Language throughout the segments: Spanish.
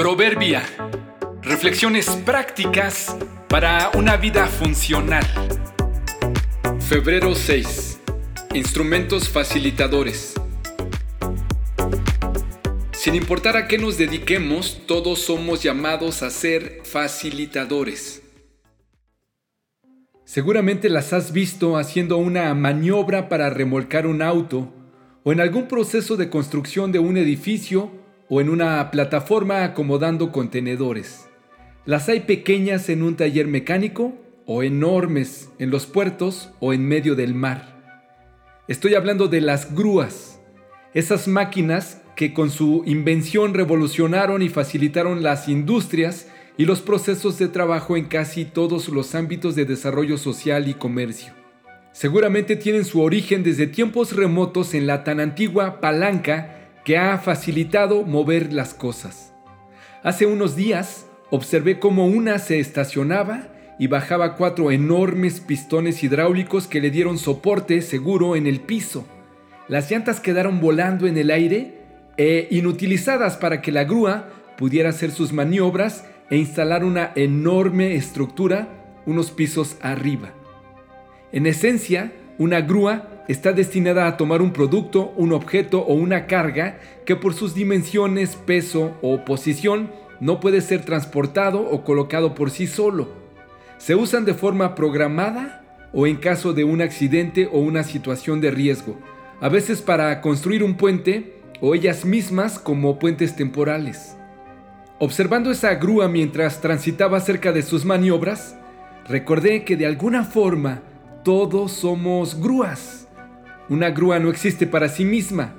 Proverbia. Reflexiones prácticas para una vida funcional. Febrero 6. Instrumentos facilitadores. Sin importar a qué nos dediquemos, todos somos llamados a ser facilitadores. Seguramente las has visto haciendo una maniobra para remolcar un auto o en algún proceso de construcción de un edificio o en una plataforma acomodando contenedores. Las hay pequeñas en un taller mecánico o enormes en los puertos o en medio del mar. Estoy hablando de las grúas, esas máquinas que con su invención revolucionaron y facilitaron las industrias y los procesos de trabajo en casi todos los ámbitos de desarrollo social y comercio. Seguramente tienen su origen desde tiempos remotos en la tan antigua palanca que ha facilitado mover las cosas. Hace unos días observé cómo una se estacionaba y bajaba cuatro enormes pistones hidráulicos que le dieron soporte seguro en el piso. Las llantas quedaron volando en el aire e inutilizadas para que la grúa pudiera hacer sus maniobras e instalar una enorme estructura unos pisos arriba. En esencia, una grúa está destinada a tomar un producto, un objeto o una carga que por sus dimensiones, peso o posición no puede ser transportado o colocado por sí solo. Se usan de forma programada o en caso de un accidente o una situación de riesgo, a veces para construir un puente o ellas mismas como puentes temporales. Observando esa grúa mientras transitaba cerca de sus maniobras, recordé que de alguna forma todos somos grúas. Una grúa no existe para sí misma.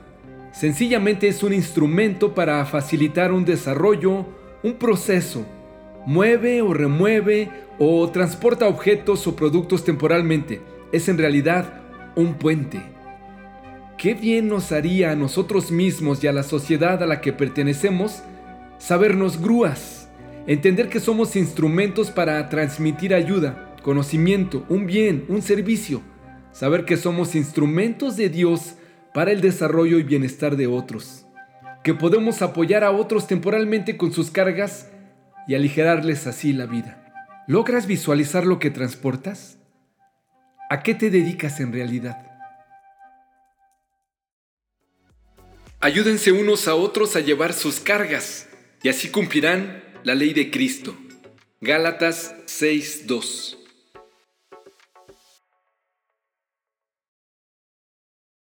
Sencillamente es un instrumento para facilitar un desarrollo, un proceso. Mueve o remueve o transporta objetos o productos temporalmente. Es en realidad un puente. Qué bien nos haría a nosotros mismos y a la sociedad a la que pertenecemos sabernos grúas, entender que somos instrumentos para transmitir ayuda, conocimiento, un bien, un servicio saber que somos instrumentos de Dios para el desarrollo y bienestar de otros, que podemos apoyar a otros temporalmente con sus cargas y aligerarles así la vida. ¿Logras visualizar lo que transportas? ¿A qué te dedicas en realidad? Ayúdense unos a otros a llevar sus cargas y así cumplirán la ley de Cristo. Gálatas 6:2